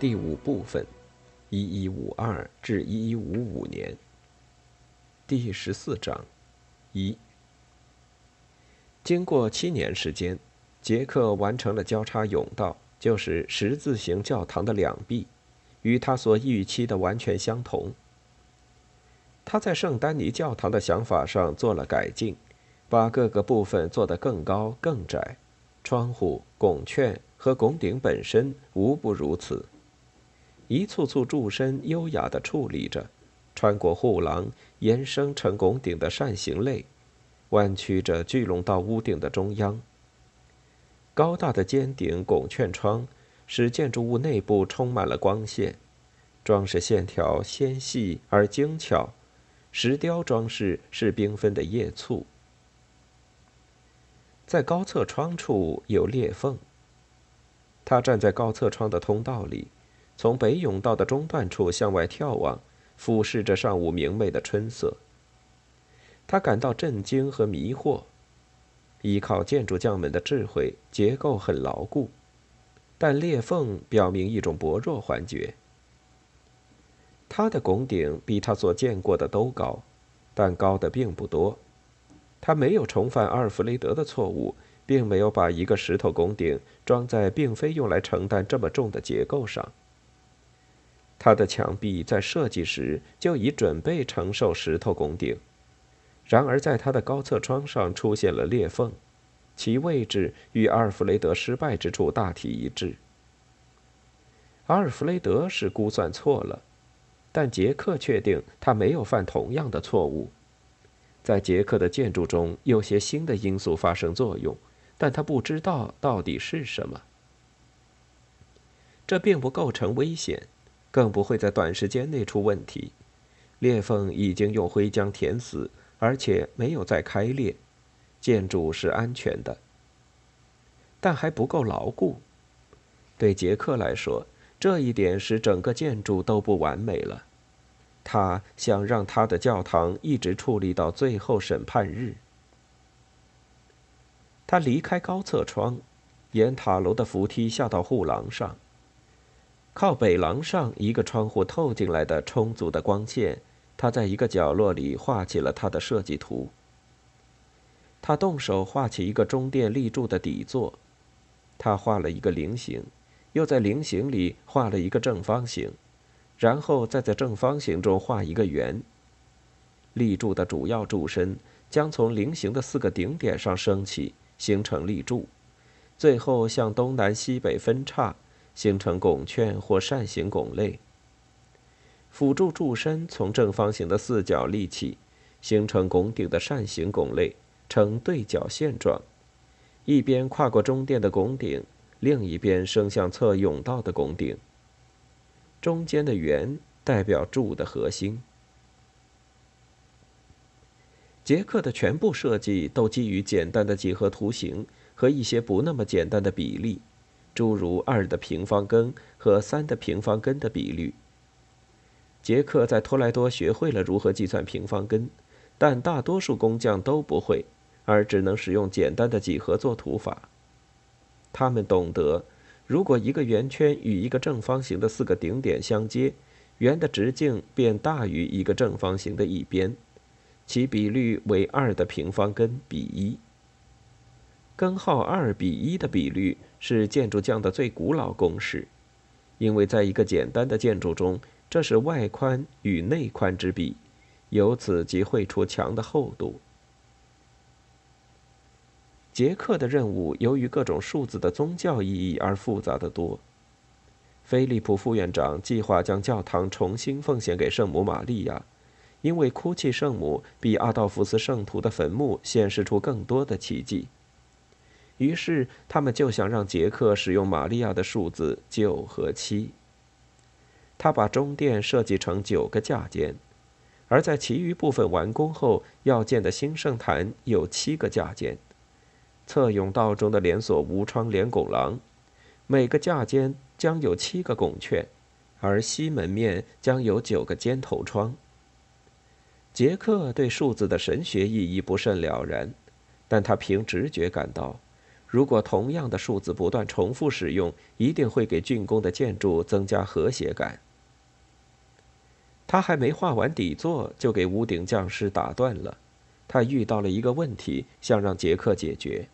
第五部分，一一五二至一一五五年。第十四章，一。经过七年时间。杰克完成了交叉甬道，就是十字形教堂的两壁，与他所预期的完全相同。他在圣丹尼教堂的想法上做了改进，把各个部分做得更高更窄，窗户、拱券和拱顶本身无不如此。一簇簇柱身优雅地矗立着，穿过护廊，延伸成拱顶的扇形类，弯曲着聚拢到屋顶的中央。高大的尖顶拱券窗使建筑物内部充满了光线，装饰线条纤细而精巧，石雕装饰是缤纷的叶簇。在高侧窗处有裂缝。他站在高侧窗的通道里，从北甬道的中段处向外眺望，俯视着上午明媚的春色。他感到震惊和迷惑。依靠建筑匠们的智慧，结构很牢固，但裂缝表明一种薄弱环节。它的拱顶比他所见过的都高，但高的并不多。他没有重犯阿尔弗雷德的错误，并没有把一个石头拱顶装在并非用来承担这么重的结构上。他的墙壁在设计时就已准备承受石头拱顶。然而，在他的高侧窗上出现了裂缝，其位置与阿尔弗雷德失败之处大体一致。阿尔弗雷德是估算错了，但杰克确定他没有犯同样的错误。在杰克的建筑中有些新的因素发生作用，但他不知道到底是什么。这并不构成危险，更不会在短时间内出问题。裂缝已经用灰浆填死。而且没有再开裂，建筑是安全的，但还不够牢固。对杰克来说，这一点使整个建筑都不完美了。他想让他的教堂一直矗立到最后审判日。他离开高侧窗，沿塔楼的扶梯下到护廊上。靠北廊上一个窗户透进来的充足的光线。他在一个角落里画起了他的设计图。他动手画起一个中殿立柱的底座，他画了一个菱形，又在菱形里画了一个正方形，然后再在正方形中画一个圆。立柱的主要柱身将从菱形的四个顶点上升起，形成立柱，最后向东南西北分叉，形成拱券或扇形拱类。辅助柱身从正方形的四角立起，形成拱顶的扇形拱类，呈对角线状，一边跨过中殿的拱顶，另一边升向侧甬道的拱顶。中间的圆代表柱的核心。杰克的全部设计都基于简单的几何图形和一些不那么简单的比例，诸如二的平方根和三的平方根的比率。杰克在托莱多学会了如何计算平方根，但大多数工匠都不会，而只能使用简单的几何作图法。他们懂得，如果一个圆圈与一个正方形的四个顶点相接，圆的直径便大于一个正方形的一边，其比率为二的平方根比一。根号二比一的比率是建筑匠的最古老公式，因为在一个简单的建筑中。这是外宽与内宽之比，由此即绘出墙的厚度。杰克的任务由于各种数字的宗教意义而复杂的多。菲利普副院长计划将教堂重新奉献给圣母玛利亚，因为哭泣圣母比阿道夫斯圣徒的坟墓显示出更多的奇迹。于是他们就想让杰克使用玛利亚的数字九和七。他把中殿设计成九个架间，而在其余部分完工后要建的新圣坛有七个架间。侧甬道中的连锁无窗连拱廊，每个架间将有七个拱券，而西门面将有九个尖头窗。杰克对数字的神学意义不甚了然，但他凭直觉感到。如果同样的数字不断重复使用，一定会给竣工的建筑增加和谐感。他还没画完底座，就给屋顶匠师打断了。他遇到了一个问题，想让杰克解决。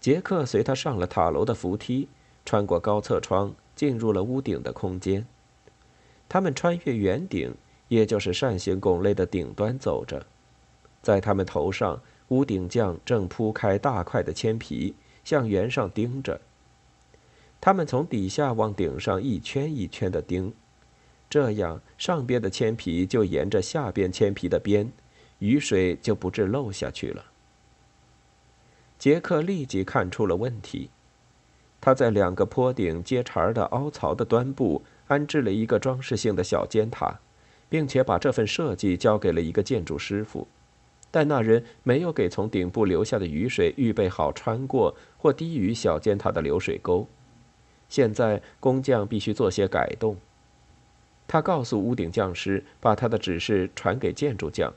杰克随他上了塔楼的扶梯，穿过高侧窗，进入了屋顶的空间。他们穿越圆顶，也就是扇形拱类的顶端走着，在他们头上。屋顶匠正铺开大块的铅皮，向圆上钉着。他们从底下往顶上一圈一圈的钉，这样上边的铅皮就沿着下边铅皮的边，雨水就不致漏下去了。杰克立即看出了问题，他在两个坡顶接茬的凹槽的端部安置了一个装饰性的小尖塔，并且把这份设计交给了一个建筑师傅。但那人没有给从顶部流下的雨水预备好穿过或低于小尖塔的流水沟。现在工匠必须做些改动。他告诉屋顶匠师，把他的指示传给建筑匠，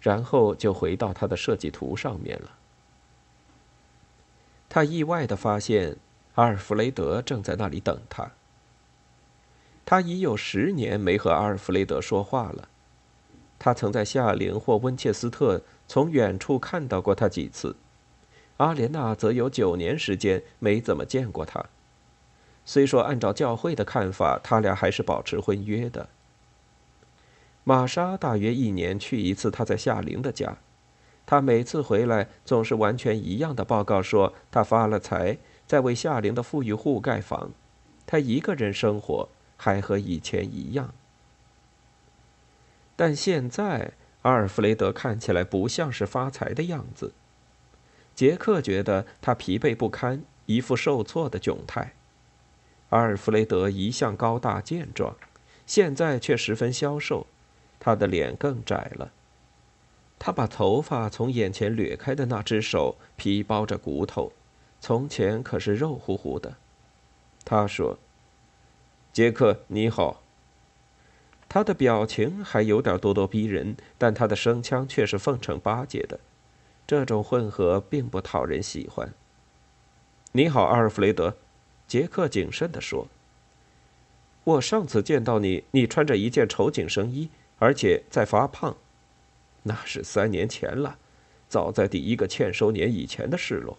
然后就回到他的设计图上面了。他意外的发现，阿尔弗雷德正在那里等他。他已有十年没和阿尔弗雷德说话了。他曾在夏令或温切斯特。从远处看到过他几次，阿莲娜则有九年时间没怎么见过他。虽说按照教会的看法，他俩还是保持婚约的。玛莎大约一年去一次他在夏林的家，他每次回来总是完全一样的报告说他发了财，在为夏林的富裕户盖房，他一个人生活还和以前一样，但现在。阿尔弗雷德看起来不像是发财的样子。杰克觉得他疲惫不堪，一副受挫的窘态。阿尔弗雷德一向高大健壮，现在却十分消瘦，他的脸更窄了。他把头发从眼前掠开的那只手皮包着骨头，从前可是肉乎乎的。他说：“杰克，你好。”他的表情还有点咄咄逼人，但他的声腔却是奉承巴结的。这种混合并不讨人喜欢。你好，阿尔弗雷德，杰克谨慎地说。我上次见到你，你穿着一件绸紧身衣，而且在发胖。那是三年前了，早在第一个欠收年以前的事了。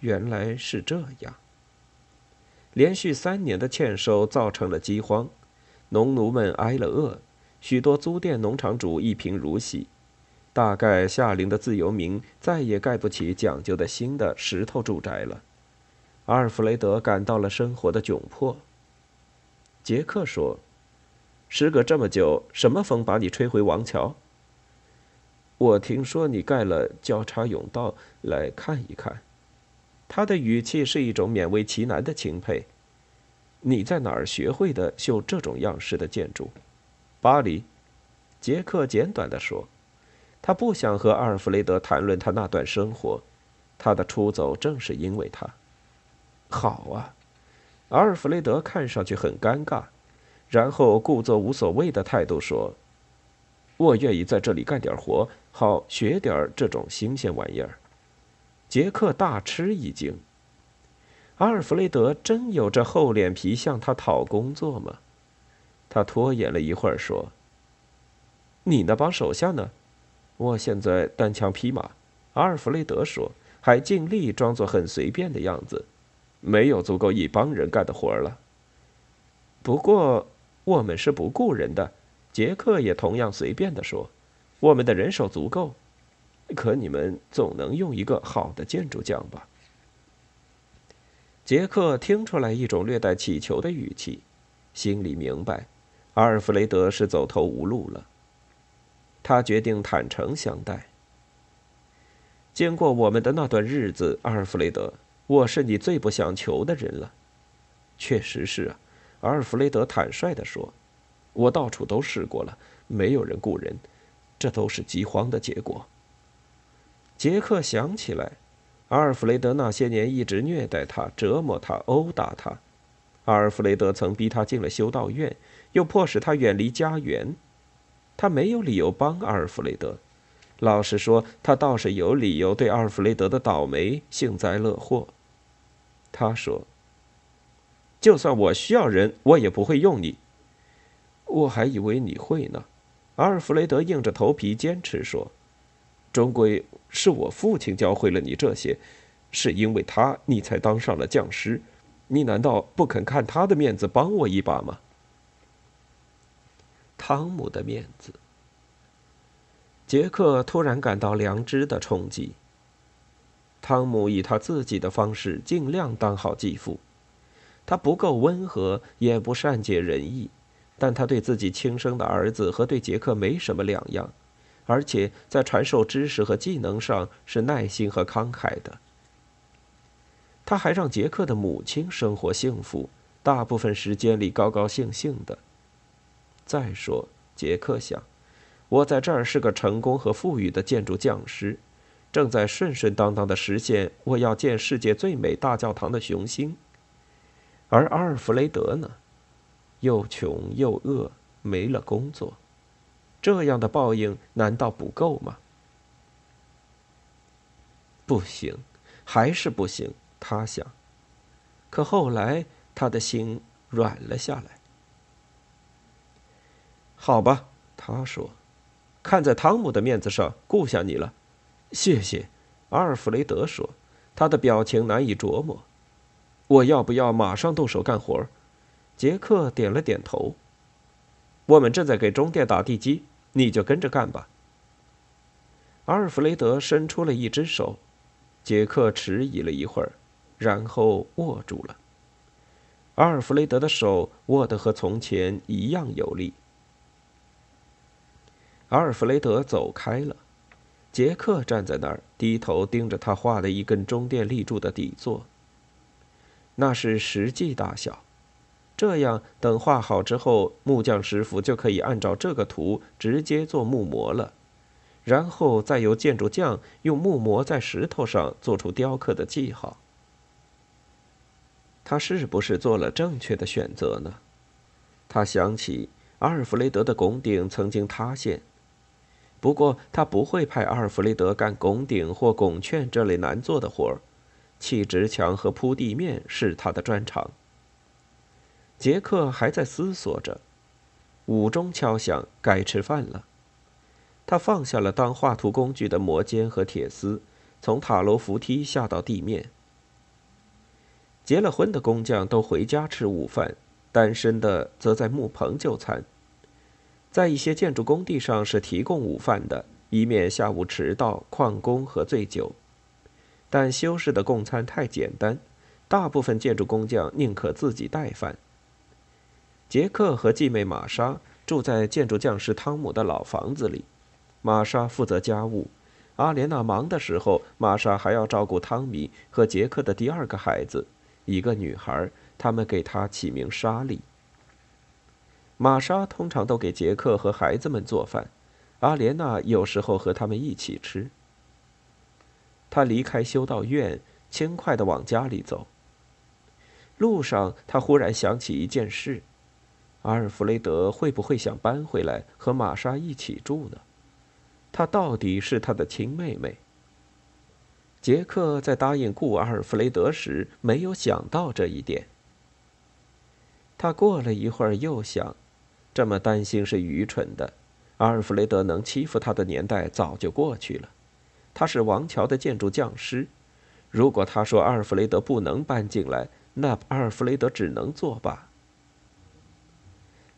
原来是这样。连续三年的欠收造成了饥荒。农奴们挨了饿，许多租佃农场主一贫如洗，大概夏令的自由民再也盖不起讲究的新的石头住宅了。阿尔弗雷德感到了生活的窘迫。杰克说：“时隔这么久，什么风把你吹回王桥？我听说你盖了交叉甬道，来看一看。”他的语气是一种勉为其难的钦佩。你在哪儿学会的修这种样式的建筑？巴黎，杰克简短的说。他不想和阿尔弗雷德谈论他那段生活，他的出走正是因为他。好啊，阿尔弗雷德看上去很尴尬，然后故作无所谓的态度说：“我愿意在这里干点活，好学点这种新鲜玩意儿。”杰克大吃一惊。阿尔弗雷德真有这厚脸皮向他讨工作吗？他拖延了一会儿说：“你那帮手下呢？我现在单枪匹马。”阿尔弗雷德说，还尽力装作很随便的样子。没有足够一帮人干的活了。不过我们是不雇人的。杰克也同样随便的说：“我们的人手足够，可你们总能用一个好的建筑匠吧？”杰克听出来一种略带乞求的语气，心里明白，阿尔弗雷德是走投无路了。他决定坦诚相待。经过我们的那段日子，阿尔弗雷德，我是你最不想求的人了。确实是啊，阿尔弗雷德坦率地说：“我到处都试过了，没有人雇人，这都是饥荒的结果。”杰克想起来，阿尔弗雷德那些年一直虐待他、折磨他、殴打他。阿尔弗雷德曾逼他进了修道院，又迫使他远离家园。他没有理由帮阿尔弗雷德。老实说，他倒是有理由对阿尔弗雷德的倒霉幸灾乐祸。他说：“就算我需要人，我也不会用你。”我还以为你会呢。阿尔弗雷德硬着头皮坚持说：“终归是我父亲教会了你这些，是因为他你才当上了匠师。你难道不肯看他的面子帮我一把吗？”汤姆的面子。杰克突然感到良知的冲击。汤姆以他自己的方式尽量当好继父，他不够温和，也不善解人意，但他对自己亲生的儿子和对杰克没什么两样，而且在传授知识和技能上是耐心和慷慨的。他还让杰克的母亲生活幸福，大部分时间里高高兴兴的。再说，杰克想。我在这儿是个成功和富裕的建筑匠师，正在顺顺当当的实现我要建世界最美大教堂的雄心。而阿尔弗雷德呢，又穷又饿，没了工作，这样的报应难道不够吗？不行，还是不行，他想。可后来他的心软了下来。好吧，他说。看在汤姆的面子上，顾下你了，谢谢。阿尔弗雷德说，他的表情难以琢磨。我要不要马上动手干活？杰克点了点头。我们正在给中电打地基，你就跟着干吧。阿尔弗雷德伸出了一只手，杰克迟疑了一会儿，然后握住了。阿尔弗雷德的手握得和从前一样有力。阿尔弗雷德走开了，杰克站在那儿，低头盯着他画的一根中电立柱的底座。那是实际大小，这样等画好之后，木匠师傅就可以按照这个图直接做木模了，然后再由建筑匠用木模在石头上做出雕刻的记号。他是不是做了正确的选择呢？他想起阿尔弗雷德的拱顶曾经塌陷。不过，他不会派阿尔弗雷德干拱顶或拱券这类难做的活儿，砌直墙和铺地面是他的专长。杰克还在思索着，午钟敲响，该吃饭了。他放下了当画图工具的磨尖和铁丝，从塔楼扶梯下到地面。结了婚的工匠都回家吃午饭，单身的则在木棚就餐。在一些建筑工地上是提供午饭的，以免下午迟到、旷工和醉酒。但修士的供餐太简单，大部分建筑工匠宁可自己带饭。杰克和继妹玛莎住在建筑匠师汤姆的老房子里，玛莎负责家务。阿莲娜忙的时候，玛莎还要照顾汤米和杰克的第二个孩子，一个女孩，他们给她起名莎莉。玛莎通常都给杰克和孩子们做饭，阿莲娜有时候和他们一起吃。他离开修道院，轻快的往家里走。路上，他忽然想起一件事：阿尔弗雷德会不会想搬回来和玛莎一起住呢？她到底是他的亲妹妹。杰克在答应雇阿尔弗雷德时没有想到这一点。他过了一会儿，又想。这么担心是愚蠢的。阿尔弗雷德能欺负他的年代早就过去了。他是王桥的建筑匠师。如果他说阿尔弗雷德不能搬进来，那阿尔弗雷德只能作罢。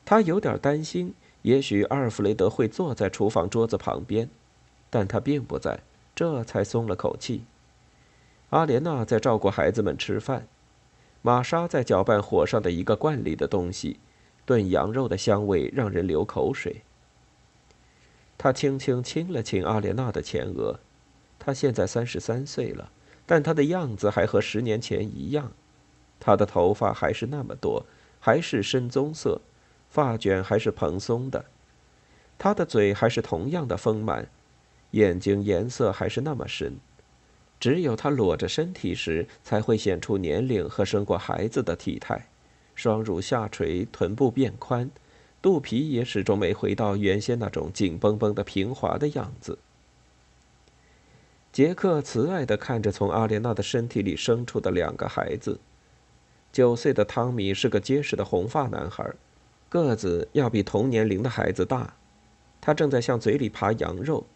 他有点担心，也许阿尔弗雷德会坐在厨房桌子旁边，但他并不在，这才松了口气。阿莲娜在照顾孩子们吃饭，玛莎在搅拌火上的一个罐里的东西。炖羊肉的香味让人流口水。他轻轻亲了亲阿莲娜的前额，他他现在三十三岁了，但她的样子还和十年前一样。她的头发还是那么多，还是深棕色，发卷还是蓬松的。他的嘴还是同样的丰满，眼睛颜色还是那么深。只有他裸着身体时，才会显出年龄和生过孩子的体态。双乳下垂，臀部变宽，肚皮也始终没回到原先那种紧绷绷的平滑的样子。杰克慈爱地看着从阿莲娜的身体里生出的两个孩子。九岁的汤米是个结实的红发男孩，个子要比同年龄的孩子大。他正在向嘴里扒羊肉，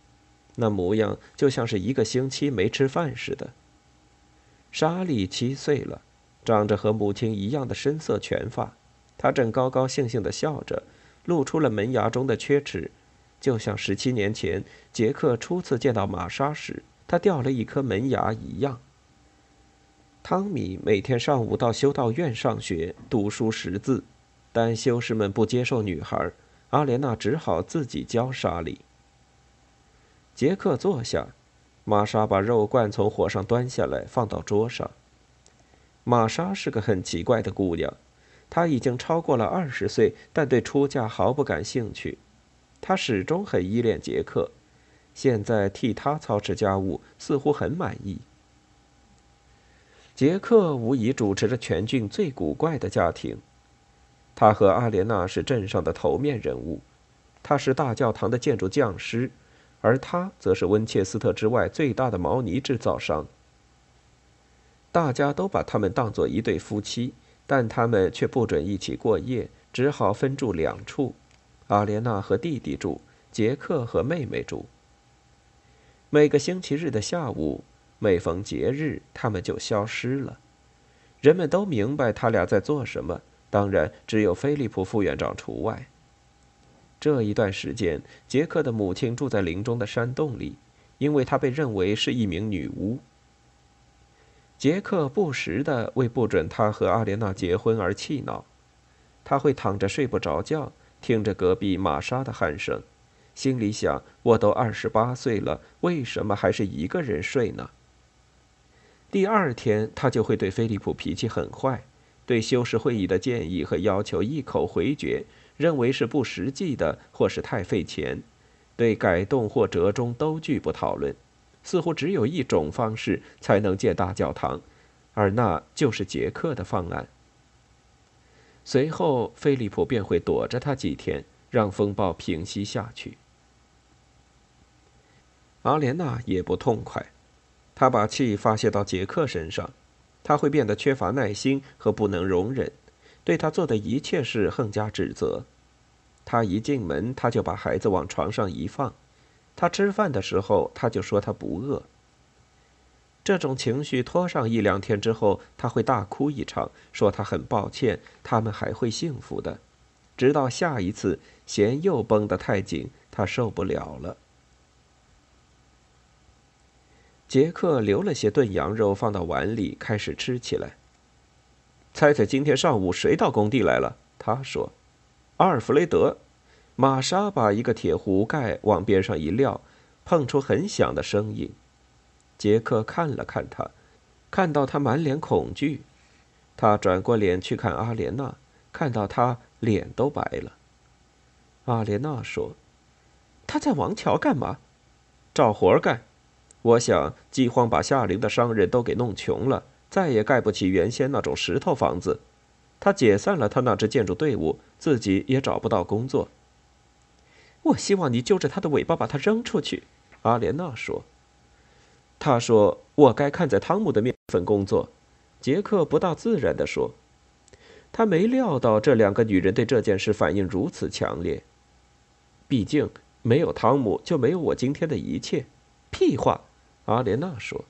那模样就像是一个星期没吃饭似的。莎莉七岁了，长着和母亲一样的深色全发，她正高高兴兴地笑着，露出了门牙中的缺齿，就像十七年前杰克初次见到玛莎时，他掉了一颗门牙一样。汤米每天上午到修道院上学读书识字，但修士们不接受女孩，阿莲娜只好自己教莎莉。杰克坐下，玛莎把肉罐从火上端下来放到桌上。玛莎是个很奇怪的姑娘，她已经超过了二十岁，但对出嫁毫不感兴趣。她始终很依恋杰克，现在替他操持家务，似乎很满意。杰克无疑主持着全郡最古怪的家庭。他和阿莲娜是镇上的头面人物，他是大教堂的建筑匠师，而他则是温切斯特之外最大的毛呢制造商。大家都把他们当作一对夫妻，但他们却不准一起过夜，只好分住两处：阿莲娜和弟弟住，杰克和妹妹住。每个星期日的下午。每逢节日，他们就消失了。人们都明白他俩在做什么，当然只有菲利普副院长除外。这一段时间，杰克的母亲住在林中的山洞里，因为她被认为是一名女巫。杰克不时的为不准他和阿莲娜结婚而气恼，他会躺着睡不着觉，听着隔壁玛莎的鼾声，心里想：我都二十八岁了，为什么还是一个人睡呢？第二天，他就会对菲利普脾气很坏，对修士会议的建议和要求一口回绝，认为是不实际的或是太费钱，对改动或折中都拒不讨论，似乎只有一种方式才能建大教堂，而那就是杰克的方案。随后，菲利普便会躲着他几天，让风暴平息下去。阿莲娜也不痛快。他把气发泄到杰克身上，他会变得缺乏耐心和不能容忍，对他做的一切事横加指责。他一进门，他就把孩子往床上一放；他吃饭的时候，他就说他不饿。这种情绪拖上一两天之后，他会大哭一场，说他很抱歉，他们还会幸福的，直到下一次弦又绷得太紧，他受不了了。杰克留了些炖羊肉放到碗里，开始吃起来。猜猜今天上午谁到工地来了？他说：“阿尔弗雷德。”玛莎把一个铁壶盖往边上一撂，碰出很响的声音。杰克看了看他，看到他满脸恐惧。他转过脸去看阿莲娜，看到他脸都白了。阿莲娜说：“他在王桥干嘛？找活干。”我想，饥荒把夏陵的商人都给弄穷了，再也盖不起原先那种石头房子。他解散了他那支建筑队伍，自己也找不到工作。我希望你揪着他的尾巴把他扔出去，阿莲娜说。他说：“我该看在汤姆的面份工作。”杰克不大自然地说。他没料到这两个女人对这件事反应如此强烈。毕竟，没有汤姆，就没有我今天的一切。屁话。阿莲娜说：“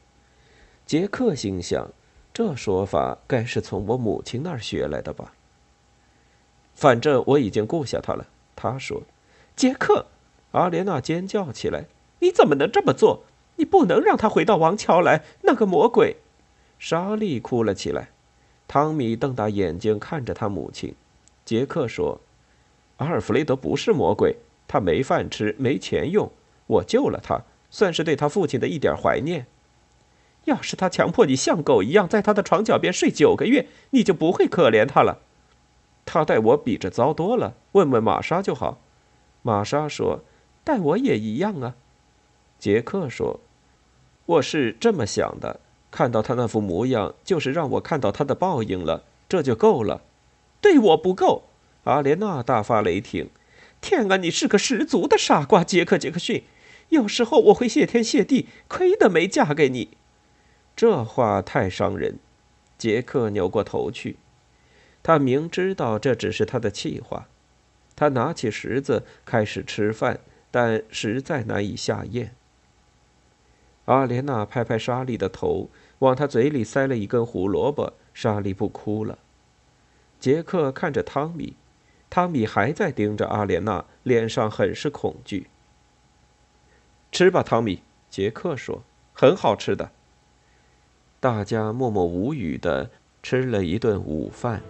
杰克心想，这说法该是从我母亲那儿学来的吧。反正我已经顾下他了。”他说：“杰克！”阿莲娜尖叫起来：“你怎么能这么做？你不能让他回到王桥来！那个魔鬼！”莎莉哭了起来。汤米瞪大眼睛看着他母亲。杰克说：“阿尔弗雷德不是魔鬼，他没饭吃，没钱用，我救了他。”算是对他父亲的一点怀念。要是他强迫你像狗一样在他的床脚边睡九个月，你就不会可怜他了。他待我比这糟多了。问问玛莎就好。玛莎说：“待我也一样啊。”杰克说：“我是这么想的。看到他那副模样，就是让我看到他的报应了，这就够了。对我不够。”阿莲娜大发雷霆：“天啊，你是个十足的傻瓜，杰克·杰克逊！有时候我会谢天谢地，亏得没嫁给你。”这话太伤人。杰克扭过头去，他明知道这只是他的气话。他拿起石子开始吃饭，但实在难以下咽。阿莲娜拍拍莎莉的头，往她嘴里塞了一根胡萝卜。莎莉不哭了。杰克看着汤米，汤米还在盯着阿莲娜，脸上很是恐惧。吃吧，汤米，杰克说：“很好吃的。”大家默默无语的吃了一顿午饭。